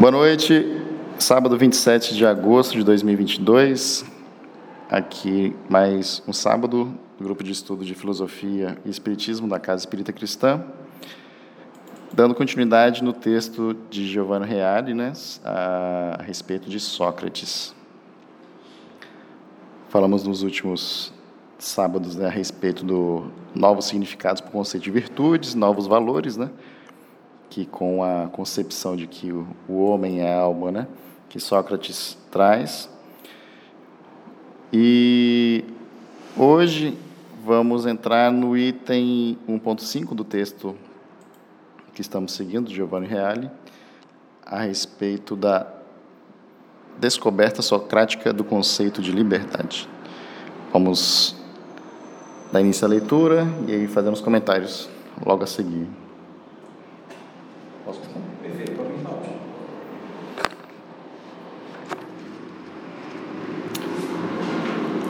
Boa noite, sábado 27 de agosto de 2022. Aqui mais um sábado do grupo de estudo de filosofia e espiritismo da Casa Espírita Cristã, dando continuidade no texto de Giovanni Reale, né, a respeito de Sócrates. Falamos nos últimos sábados né, a respeito do novos significados para o conceito de virtudes, novos valores, né? Que com a concepção de que o, o homem é alma, né, que Sócrates traz. E hoje vamos entrar no item 1.5 do texto que estamos seguindo, Giovanni Reale, a respeito da descoberta socrática do conceito de liberdade. Vamos dar início à leitura e aí fazemos comentários logo a seguir. Posso Perfeito, para mim tá ótimo.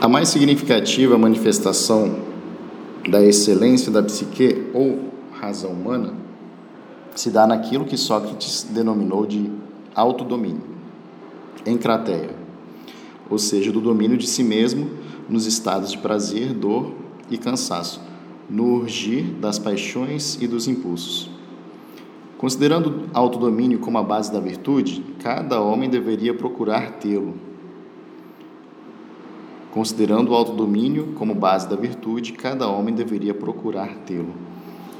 A mais significativa manifestação da excelência da psique ou razão humana se dá naquilo que Sócrates denominou de autodomínio, encrateia, ou seja, do domínio de si mesmo nos estados de prazer, dor e cansaço, no urgir das paixões e dos impulsos. Considerando autodomínio como a base da virtude, cada homem deveria procurar tê-lo. Considerando o autodomínio como base da virtude, cada homem deveria procurar tê-lo.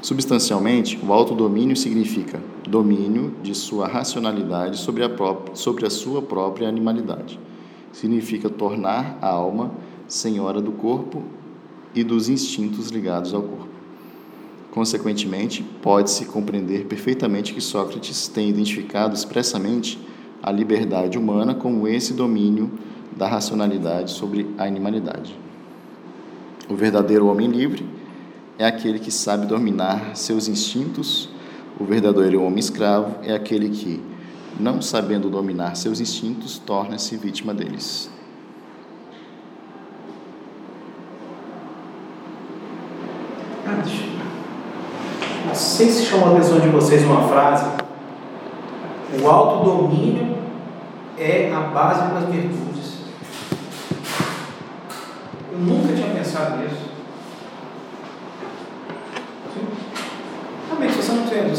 Substancialmente, o autodomínio significa domínio de sua racionalidade sobre a, própria, sobre a sua própria animalidade. Significa tornar a alma senhora do corpo e dos instintos ligados ao corpo. Consequentemente, pode-se compreender perfeitamente que Sócrates tem identificado expressamente a liberdade humana como esse domínio da racionalidade sobre a animalidade. O verdadeiro homem livre é aquele que sabe dominar seus instintos, o verdadeiro homem escravo é aquele que, não sabendo dominar seus instintos, torna-se vítima deles. Não sei se chamou a atenção de vocês uma frase. O autodomínio é a base das virtudes. Eu nunca tinha pensado nisso. Realmente,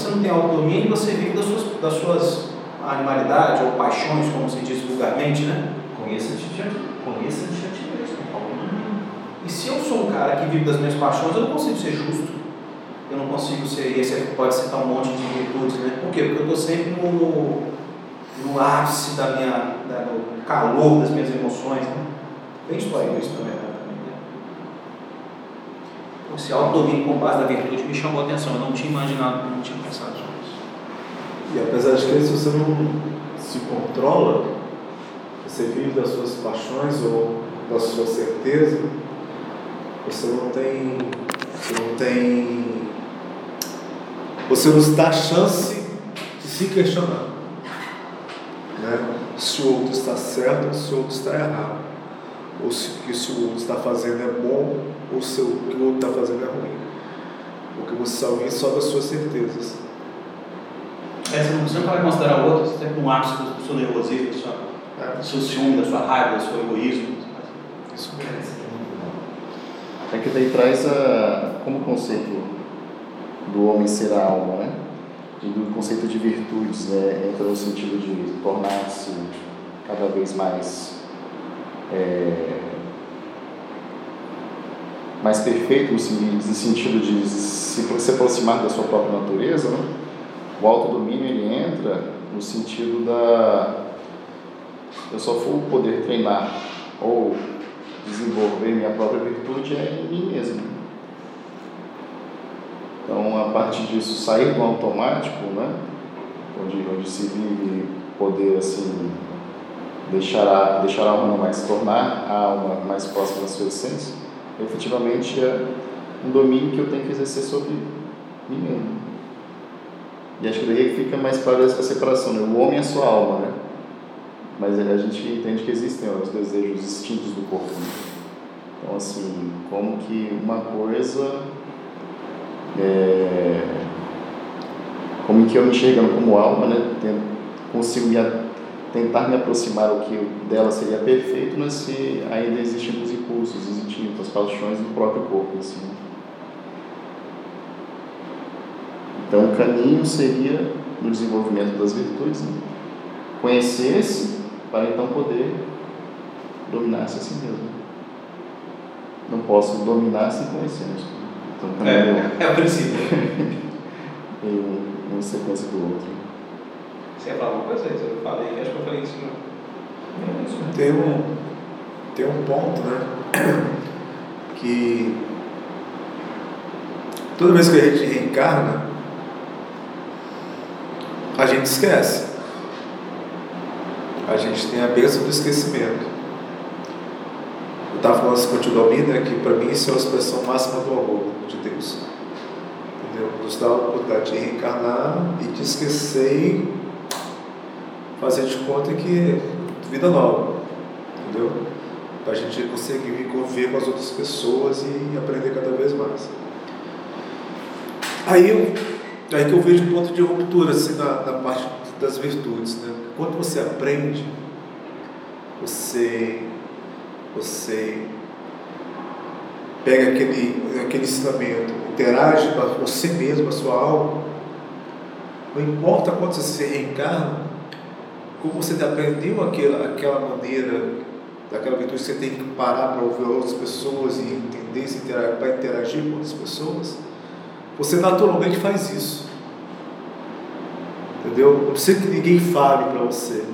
você não tem, você autodomínio, você vive das suas, das suas animalidades ou paixões, como se diz vulgarmente, né? Conheça-te conheça a ti mesmo. E se eu sou um cara que vive das minhas paixões, eu não consigo ser justo eu não consigo ser, esse pode citar um monte de virtudes, né? Por quê? Porque eu estou sempre no, no ápice da minha, da, no calor das minhas emoções, né? Bem histórico isso também, né? Esse autodomínio com base da virtude me chamou a atenção, eu não tinha imaginado, não tinha pensado nisso. E apesar de que se você não se controla, você vive das suas paixões ou da sua certeza, você não tem, você não tem você nos dá chance de se questionar. Né? Se o outro está certo ou se o outro está errado. Ou se o que o outro está fazendo é bom ou se o que o outro está fazendo é ruim. Porque você só vem só das suas certezas. É, você não vai considerar o outro, você tem um ápice do seu nervosismo, do seu, é. do seu ciúme, da sua raiva, do seu egoísmo. Isso mesmo. É que daí traz a, como conceito do homem ser a alma, né? E do conceito de virtudes, né? entra no sentido de tornar-se cada vez mais é, mais perfeito no sentido de se, aproximar da sua própria natureza, né? o autodomínio ele entra no sentido da eu só for poder treinar ou desenvolver minha própria virtude é em mim mesmo. Então, a partir disso, sair do automático, né? onde, onde se vive poder assim, deixar a, deixar a alma mais, tornar a alma mais próxima da sua essência, efetivamente é um domínio que eu tenho que exercer sobre mim mesmo. E acho que daí é fica mais clara essa separação, né? O homem é sua alma, né? Mas a gente entende que existem os desejos, os instintos do corpo. Né? Então, assim, como que uma coisa é, como que eu me enxergando como alma, né, consigo me, a- tentar me aproximar ao que dela seria perfeito, mas se ainda existem os impulsos, os instintos, as paixões do próprio corpo em si. né? Então, o caminho seria no desenvolvimento das virtudes, né? conhecer-se para então poder dominar-se a si mesmo. Não posso dominar sem conhecer-nos. Então, o caminho É, é o princípio. em um- uma sequência do outro. Você ia falar alguma coisa? Eu falei, acho que eu falei isso. Não. É isso. Tem um, tem um ponto, né? Que toda vez que a gente reencarna, a gente esquece. A gente tem a bênção do esquecimento. Eu estava falando assim contigo, Almir, né, que para mim isso é a expressão máxima do amor de Deus. Entendeu? Nos dá a oportunidade de reencarnar e de esquecer fazer de conta que vida nova. Entendeu? Para a gente conseguir conviver com as outras pessoas e aprender cada vez mais. Aí, eu, aí que eu vejo um ponto de ruptura assim, na, na parte das virtudes. Né? Quando você aprende, você, você pega aquele, aquele ensinamento, interage com você mesmo, a sua alma, não importa quando você se reencarna, como você aprendeu aquela, aquela maneira, daquela virtude você tem que parar para ouvir outras pessoas e entender, se interagir, para interagir com outras pessoas, você naturalmente faz isso. Entendeu? Não precisa que ninguém fale para você.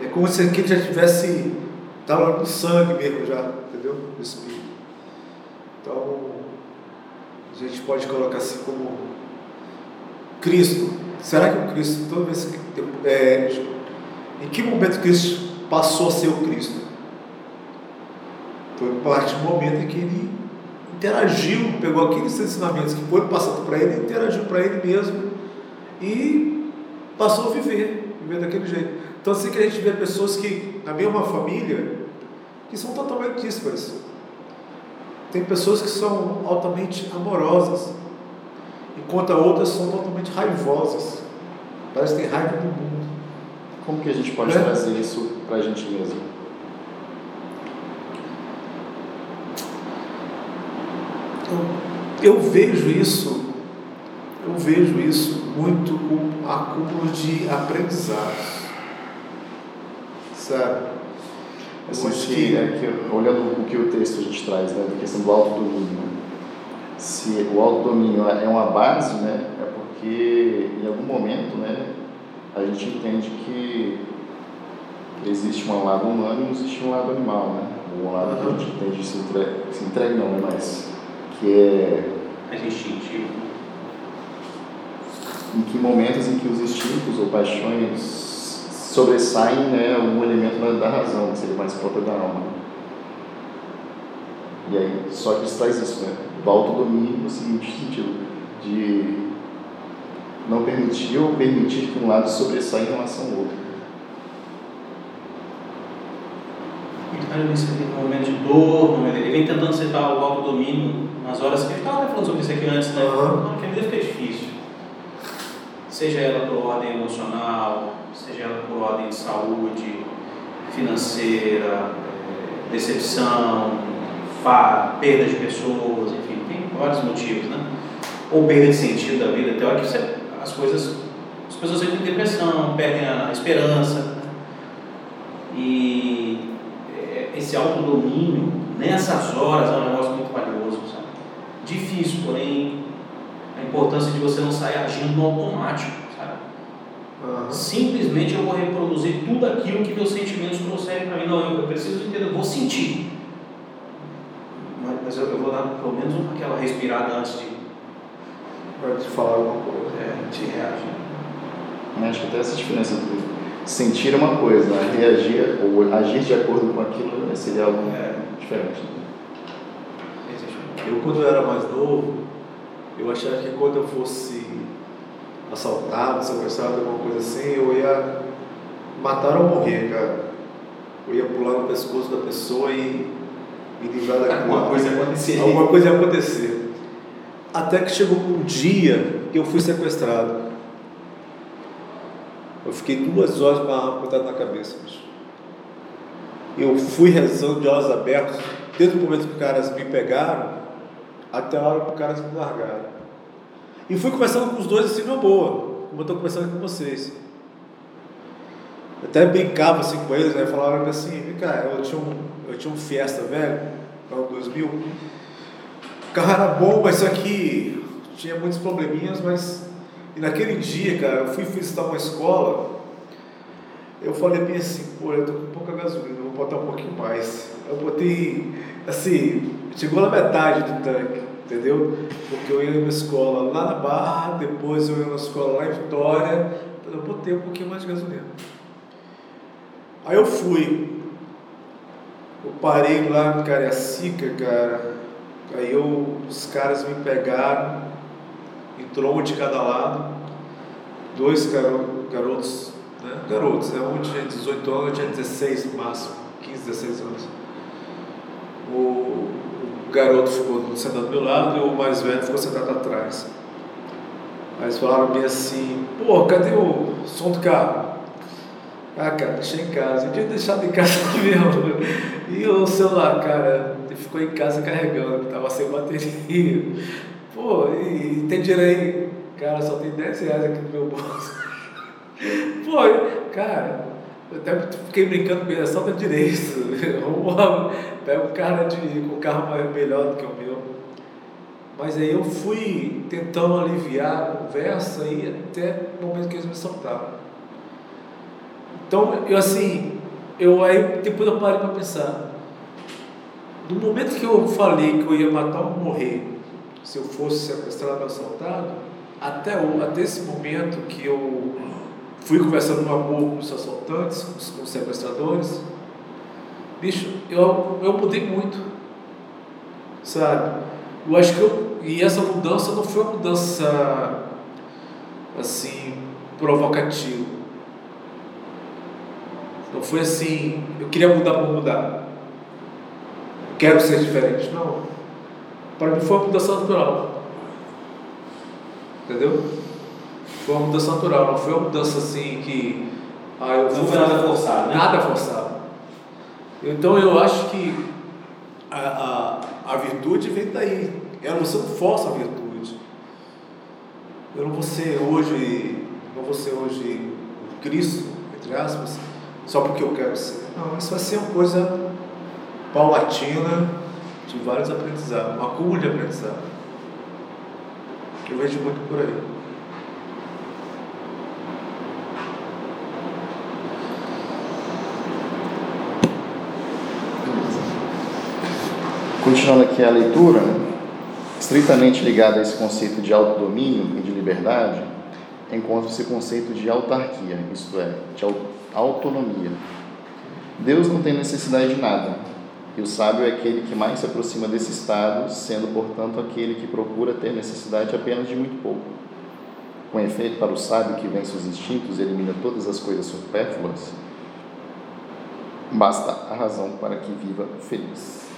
É como se aquele já tivesse, estava no sangue mesmo já, entendeu? Do Espírito. Então, a gente pode colocar assim como Cristo. Será que o Cristo, toda vez que. É, em que momento Cristo passou a ser o Cristo? Foi a partir do momento em que ele interagiu, pegou aqueles ensinamentos que foram passados para ele, interagiu para ele mesmo e passou a viver, viver daquele jeito. Então assim que a gente vê pessoas que, na mesma família, que são totalmente díspares. Tem pessoas que são altamente amorosas, enquanto outras são totalmente raivosas. Parece que tem raiva do mundo. Como que a gente pode É. trazer isso para a gente mesmo? Eu, eu vejo isso, eu vejo isso muito com acúmulo de aprendizados. Sabe? Assim, que- é que, olhando o que o texto a gente traz, né, da questão do autodomínio, né? se o autodomínio é uma base, né, é porque em algum momento né, a gente entende que existe um lado humano e existe um lado animal, né? Um lado que a gente entende se entrega, se entrega não, né, mas que é Mais instintivo. em que momentos em que os instintos ou paixões sobressaem né, algum elemento da, da razão, que seria mais próprio da alma. E aí, só que isso traz isso, né? Do autodomínio no seguinte sentido, de não permitir ou permitir que um lado sobressaia em relação ao outro. Então, nesse momento de dor, no momento- ele vem tentando citar o autodomínio nas horas que ele estava falando sobre isso aqui antes, né? Não, que a vida fica difícil. Seja ela por ordem emocional, seja ela por ordem de saúde, financeira, eh, decepção, fa- perda de pessoas, enfim, tem vários motivos, né? Ou perda de sentido da vida, tem hora que você- as coisas, as pessoas entram em depressão, perdem a esperança? E é, esse autodomínio, nessas horas, é um negócio muito valioso, sabe? Difícil, porém, a importância de você não sair agindo no automático, sabe? Aham. Simplesmente eu vou reproduzir tudo aquilo que meus sentimentos trouxerem para mim. Não, eu, eu preciso entender, eu vou sentir. Mas, mas eu, eu vou dar pelo menos uma- aquela respirada antes de, Vai te falar alguma coisa. é, de reagir. Né? Acho que até essa diferença entre sentir uma coisa, né? reagir ou agir de acordo com aquilo né? seria algo É. diferente. né? Eu, quando eu era mais novo, eu achava que quando eu fosse assaltado, sequestrado, alguma coisa assim, eu ia matar ou morrer, cara. Eu ia pular no pescoço da pessoa e me livrar daquilo. Alguma coisa acontecer. Alguma coisa ia acontecer. Até que chegou um dia que eu fui sequestrado. Eu fiquei duas horas com a arma apontada na cabeça, bicho. Eu fui rezando de olhos abertos, desde o momento que os caras me pegaram, até a hora que os caras me largaram. E fui conversando com os dois assim, numa boa, como eu estou conversando com vocês. Eu até brincava assim com eles, né? Falaram assim, cá, eu tinha um, eu tinha um Fiesta velho, no 2000. Carro era bom, mas só que tinha muitos probleminhas, mas. E naquele dia, cara, eu fui visitar uma escola, eu falei bem assim, pô, eu tô com pouca gasolina, vou botar um pouquinho mais. Eu botei, assim, chegou na metade do tanque, entendeu? Porque eu ia numa escola lá na Barra, depois eu ia numa escola lá em Vitória, eu botei um pouquinho mais de gasolina. Aí eu fui. Eu parei lá em Cariacica, cara. Aí eu, os caras me pegaram, entrou um de cada lado, dois garotos, né? garotos, né? um tinha 18 anos, eu tinha 16 no máximo, 15, 16 anos. O, o garoto ficou sentado do meu lado e o mais velho ficou sentado atrás. Aí falaram bem assim, pô, cadê o som do carro? Ah, cara, deixei em casa. Eu tinha deixado em casa mesmo. E o celular, cara, ficou em casa carregando, tava sem bateria. Pô, e, e tem dinheiro aí? Cara, só tem 10 reais aqui no meu bolso. Pô, cara, eu até fiquei brincando com ele, só da direito. Pega um cara de, um carro melhor do que o meu. Mas aí eu fui tentando aliviar a conversa e até o momento que eles me soltaram. Então, eu assim, eu aí depois eu parei para pensar. Do momento que eu falei que eu ia matar ou morrer, se eu fosse sequestrado ou assaltado, até, até esse momento que eu fui conversando no amor com os assaltantes, com os sequestradores, bicho, eu, eu mudei muito, sabe? Eu acho que eu, e essa mudança não foi uma mudança assim provocativa não foi assim, eu queria mudar por mudar. Quero ser diferente. Não. Para mim foi uma mudança natural. Entendeu? Foi uma mudança natural, não foi uma mudança assim que. Ah, eu não foi nada forçado, né? Nada forçado. Então eu acho que a, a, a virtude vem daí. Eu não, você não força a virtude. Eu não vou ser hoje, não vou ser hoje Cristo, entre aspas, só porque eu quero ser. Não, isso vai ser uma coisa paulatina de vários aprendizados, uma acúmulo de aprendizado. Eu vejo muito por aí. Continuando aqui a leitura, estritamente ligada a esse conceito de autodomínio e de liberdade, encontra-se o conceito de autarquia, isto é, de autonomia. Deus não tem necessidade de nada, e o sábio é aquele que mais se aproxima desse estado, sendo, portanto, aquele que procura ter necessidade apenas de muito pouco. Com efeito, para o sábio que vence os instintos e elimina todas as coisas supérfluas, basta a razão para que viva feliz.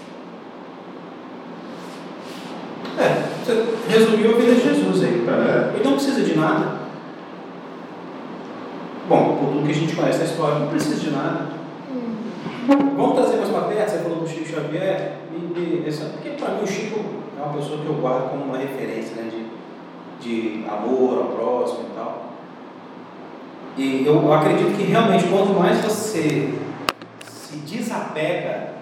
É, você resumiu a vida de Jesus aí. É. Ele não precisa de nada. Bom, por tudo que a gente conhece da história, não precisa de nada. Vamos trazer mais para perto, você falou do Chico Xavier, e, e, essa, porque para mim o Chico é uma pessoa que eu guardo como uma referência né, de, de amor ao próximo e tal. E eu acredito que realmente quanto mais você se desapega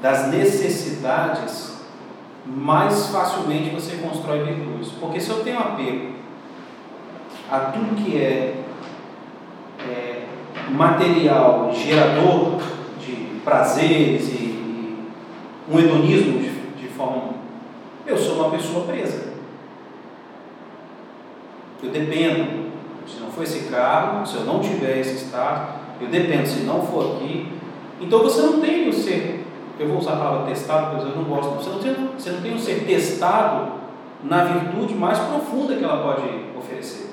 das necessidades, mais facilmente você constrói virtudes. Porque se eu tenho apego a tudo que é, é material gerador de prazeres e, um hedonismo de, de forma. Eu sou uma pessoa presa. Eu dependo. Se não for esse carro, se eu não tiver esse estado, eu dependo. Se não for aqui, então você não tem o ser. Eu vou usar a palavra testado, mas eu não gosto. Você não tem, você não tem o ser testado na virtude mais profunda que ela pode oferecer.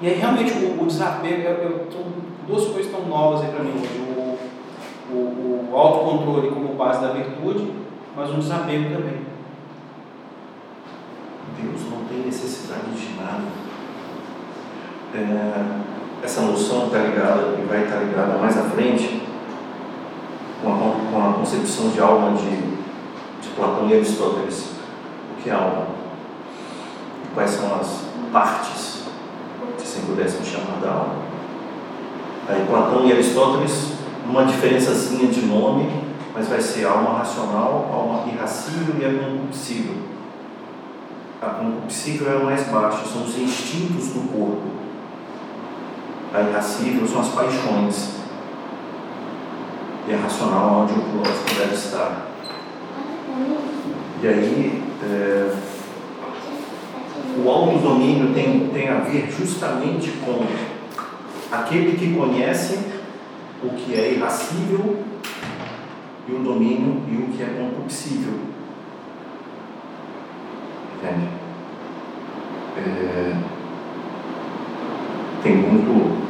E aí realmente o, o desapego, eu, eu, duas coisas tão novas aí para mim. O, o, o autocontrole como base da virtude, mas um desapego também. Deus não tem necessidade de nada. é, essa noção está ligada e vai estar ligada mais à frente com a, com a concepção de alma de, de Platão e Aristóteles. O que é alma? Quais são as partes, se pudéssemos chamar da alma? Aí Platão e Aristóteles, uma diferençazinha de nome, mas vai ser alma racional, alma irracível e a concupiscível. A concupiscível é a mais baixa, são os instintos do corpo. A irracível são as paixões. E a racional é onde o filósofo deve estar. E aí, é, o autodomínio tem, tem a ver justamente com aquele que conhece o que é irracível e o domínio e o que é concupiscível. Entende? É, tem muito.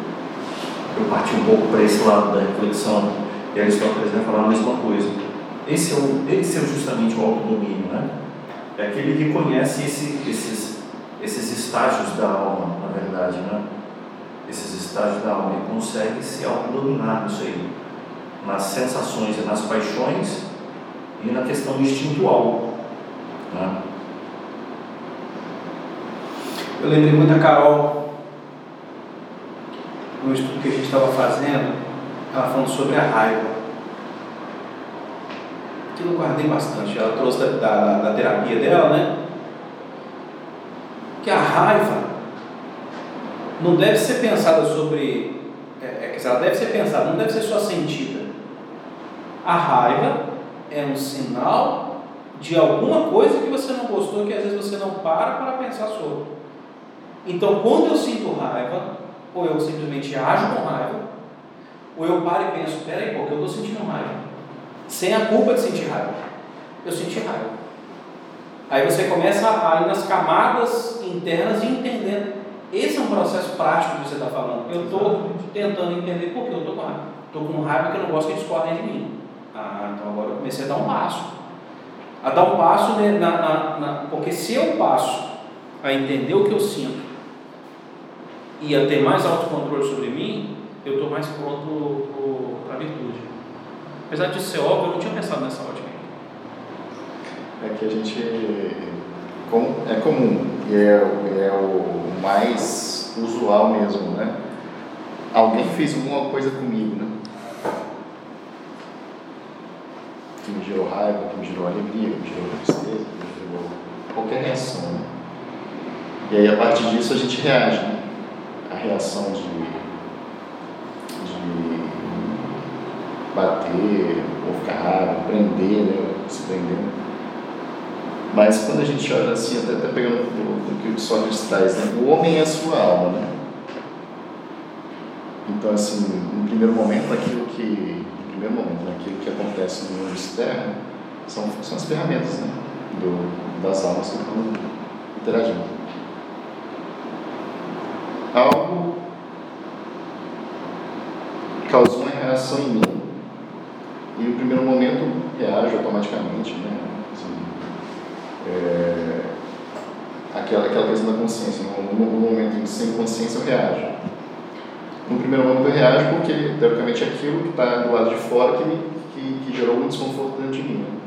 Eu parti um pouco para esse lado da reflexão e Aristóteles vai falar a mesma coisa. Esse é, o, esse é justamente o autodomínio, né? É aquele que conhece esse, esses, esses estágios da alma, na verdade, né? Esses estágios da alma, ele consegue se autodominar nisso aí nas sensações e nas paixões e na questão instintual. Né? Eu lembrei muito da Carol, no estudo que a gente estava fazendo, ela falando sobre a raiva. Que eu guardei bastante, ela trouxe da, da, da terapia dela, né? Que a raiva não deve ser pensada sobre. É, é, ela deve ser pensada, não deve ser só sentida. A raiva é um sinal de alguma coisa que você não gostou, que às vezes você não para para pensar sobre. Então, quando eu sinto raiva, ou eu simplesmente ajo com raiva, ou eu paro e penso, peraí, porque eu estou sentindo raiva, sem a culpa de sentir raiva. Eu senti raiva. Aí você começa a ir nas camadas internas e entendendo. Esse é um processo prático que você está falando. Eu estou tentando entender por que eu estou com raiva. Estou com raiva porque eu não gosto que discordem de mim. Ah, então agora eu comecei a dar um passo. A dar um passo, né, na, na, na, porque se eu passo a entender o que eu sinto e a ter mais autocontrole sobre mim, eu estou mais pronto para a virtude. Apesar de ser óbvio, eu não tinha pensado nessa ótica É que a gente. É comum, e é, é o mais usual mesmo, né? Alguém fez alguma coisa comigo, né? que me gerou raiva, que me gerou alegria, que me gerou tristeza, que me gerou qualquer reação. Né? E aí, a partir disso, a gente reage. Né? A reação de, de bater, ou ficar raiva, prender, né? se prender. Mas quando a gente olha assim, até, até pegando o que o Sócrates traz, né? o homem é a sua alma. Né? Então, assim, no primeiro momento, aquilo que primeiro momento, né? aquilo que acontece no mundo externo são, são as ferramentas né? Do, das almas que estão interagindo. Algo causou uma reação em mim. E no primeiro momento reage automaticamente, né? Assim, é, aquela, aquela questão da consciência. No, no momento em que sem consciência eu reajo no primeiro momento eu reajo porque, teoricamente, é aquilo que está do lado de fora que, me, que, que gerou um desconforto dentro de mim. Né?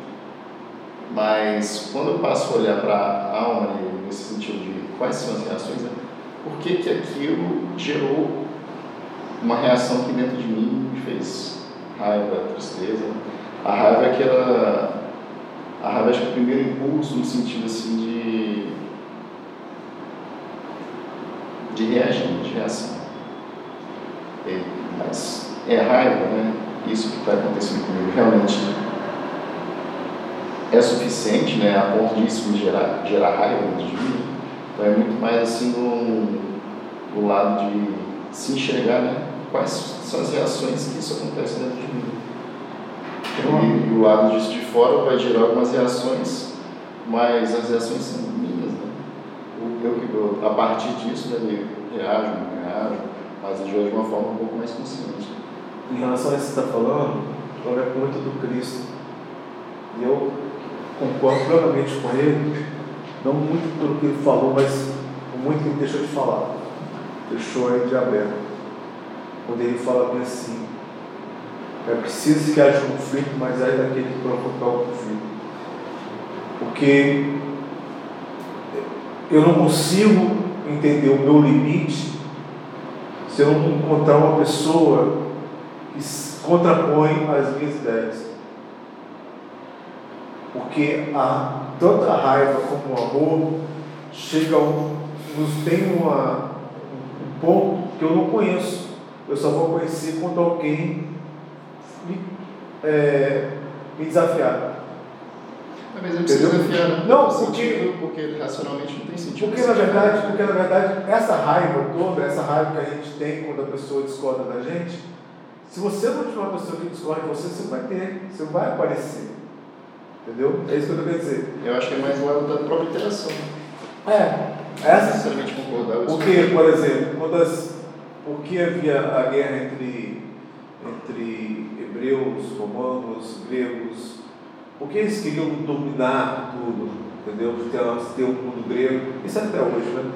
Mas quando eu passo a olhar para a alma, nesse sentido de quais são as reações, né? por que, que aquilo gerou uma reação que dentro de mim me fez raiva, tristeza. A raiva é aquela. A raiva acho que é o primeiro impulso no sentido assim de. de reagir, de reação. É, mas é raiva, né? Isso que está acontecendo comigo realmente é suficiente, né? A ponto disso me gerar, gerar raiva dentro de mim. Então é muito mais assim do, do lado de se enxergar, né? Quais são as reações que isso acontece dentro de mim. O lado disso de fora vai gerar algumas reações, mas as reações são minhas, né? Eu, eu, a partir disso, né, eu reajo, não reajo, mas agiu de uma forma um pouco mais consciente. Em relação a isso que você está falando, eu lembro muito do Cristo. E eu concordo plenamente com ele, não muito pelo que ele falou, mas muito que ele deixou de falar. deixou aí de aberto. Quando ele fala bem assim, é preciso que haja conflito, mas é daquele que provocar o conflito. Porque eu não consigo entender o meu limite se eu não encontrar uma pessoa que contrapõe as minhas ideias. Porque a, tanto a raiva como o amor chegam, nos tem uma, um ponto que eu não conheço. Eu só vou conhecer quando alguém me, é, me desafiar. Mas não precisa desafiar, né? Não, porque, porque racionalmente não tem sentido. Porque na verdade, porque na verdade essa raiva toda, essa raiva que a gente tem quando a pessoa discorda da gente, se você não tiver uma pessoa que discorda de você, você vai ter, você vai aparecer. Entendeu? É isso que eu estou querendo dizer. Eu acho que é mais o lado da própria interação. É. Essa, concordar. Porque, por exemplo, quando as, por que havia a guerra entre hebreus, romanos, gregos? Porque eles queriam dominar tudo, entendeu? Ter, um mundo grego, isso é até hoje, né?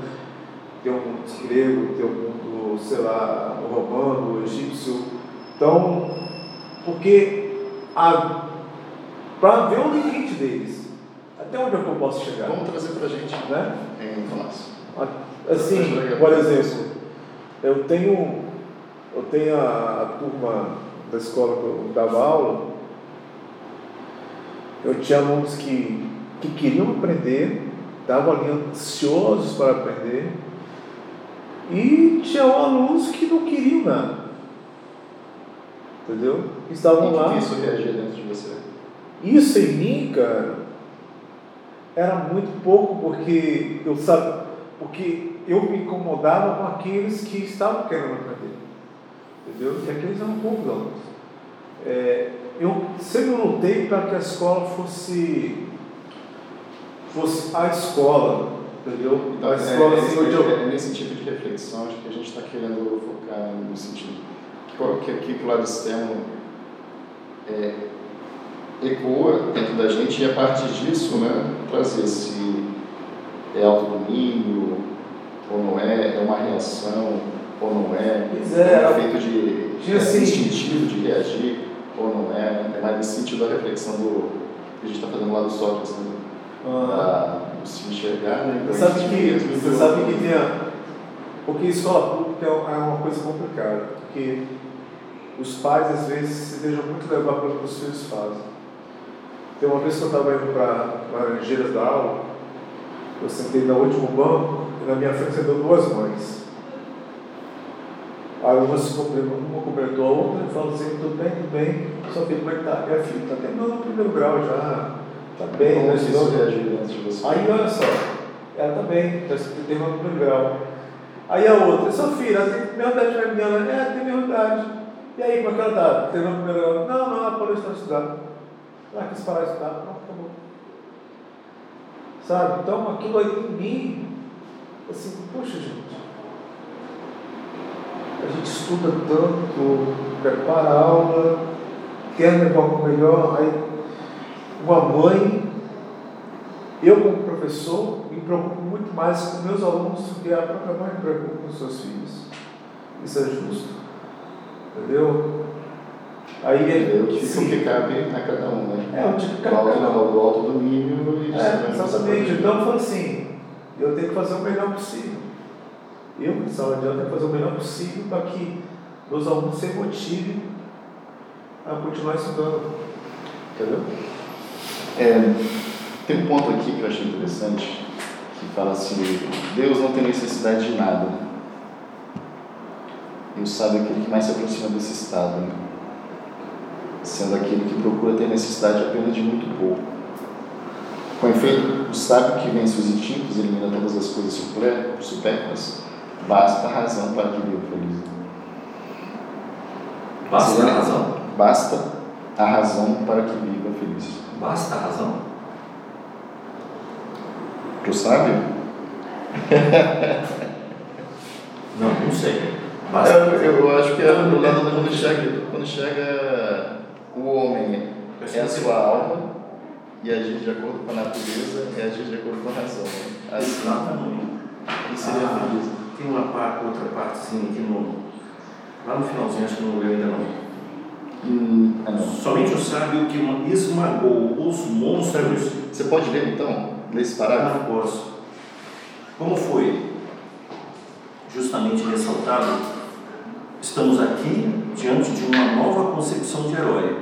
Ter um mundo grego, ter um mundo, sei lá, romano, egípcio. Então, porque para ver o limite deles, até onde é que eu posso chegar? Vamos trazer para a gente, né? Em classe. Assim, por exemplo, eu tenho, eu tenho a, a turma da escola que eu dava aula, eu tinha alunos que, que queriam aprender, estavam ali ansiosos para aprender, e tinha alunos que não queriam nada. Entendeu? Estavam e lá. Que isso reagia dentro de você? Isso em mim, cara, era muito pouco porque eu sabia, porque eu me incomodava com aqueles que estavam querendo aprender. Entendeu? E aqueles eram poucos alunos. É, eu sempre lutei para que a escola fosse, fosse a escola, entendeu? Então, a escola, é, assim, é, eu... é nesse tipo de reflexão acho que a gente está querendo focar no sentido que aqui que o lado externo é, ecoa dentro da gente e a partir disso, né, trazer se é autodomínio ou não é, é uma reação ou não é, pois é, é efeito de, de assim, instintivo de reagir ou não é, é mais nesse sentido da reflexão do que a gente está fazendo lá do Sócrates, né? Ah. Da, se enxergar, né? Você sabe que, você sabe que tem a, porque escola pública é, é uma coisa complicada, porque os pais às vezes se deixam muito levar pelo que os filhos fazem. Tem uma vez que eu estava indo para Laranjeiras da aula, eu sentei no último banco e na minha frente sentou duas mães. Aí uma se cumprimentou, uma cumprimentou a outra e falou assim, tudo bem, tudo bem, sua filha como é que está? Minha filha está terminando o primeiro grau já, está bem, Como né? Isso reagir antes de você? Aí olha só, ela está bem, está terminando o primeiro grau. Aí a outra, sua filha, ela tem mesma idade a minha, é, tem mesma idade. E aí, como é que ela está? Terminando o primeiro grau? Não, não, ela parou de estudar. Ela quis parar de estudar, não, acabou. Sabe? Então aquilo aí em mim, assim, poxa gente, a gente estuda tanto, prepara a aula, quer levar o melhor, aí uma mãe, eu como professor, me preocupo muito mais com meus alunos do que a própria mãe me preocupa com os seus filhos. Isso é justo. Entendeu? Aí é o que fica o que cabe a cada um, né? É, o que cabe a cada um. Do autodomínio e é, Exatamente. Então eu falo assim, eu tenho que fazer o melhor possível. Eu, em sala de aula, tenho que fazer o melhor possível para que meus alunos se motivem a continuar estudando. Entendeu? É, tem um ponto aqui que eu achei interessante, que fala assim, Deus não tem necessidade de nada. E sábio é aquele que mais se aproxima desse estado. Né? sendo aquele que procura ter necessidade apenas de muito pouco. Com efeito, o sábio que vence os instintos elimina todas as coisas supérfluas, basta a razão para que viva feliz. Basta a razão? Basta a razão para que viva feliz. Basta a razão? O sábio? não, não sei. Basta eu, eu acho que é do lado quando chega, quando chega o homem é a sua alma e agir de acordo com a natureza e agir de acordo com a razão. Assim, Exatamente. Isso seria ah, feliz. Tem uma parte, outra partezinha aqui no. Lá no finalzinho, acho que não leu ainda não. Hum, ah, não. Somente o sábio que esmagou os monstros. Você pode ler então, nesse parágrafo? Ah, posso. Como foi justamente ressaltado, estamos aqui diante de uma nova concepção de herói.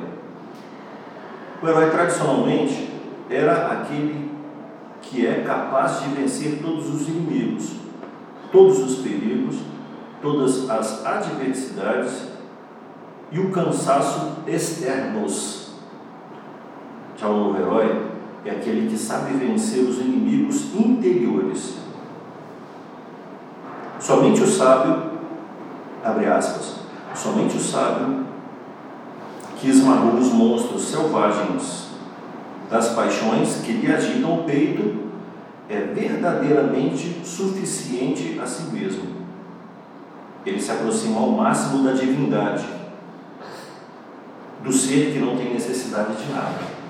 O herói tradicionalmente era aquele que é capaz de vencer todos os inimigos, todos os perigos, todas as adversidades e o cansaço externos. Já o novo herói é aquele que sabe vencer os inimigos interiores. Somente o sábio, abre aspas, somente o sábio que esmagou os monstros selvagens das paixões que lhe agitam o peito é verdadeiramente suficiente a si mesmo. Ele se aproxima ao máximo da divindade, do ser que não tem necessidade de nada.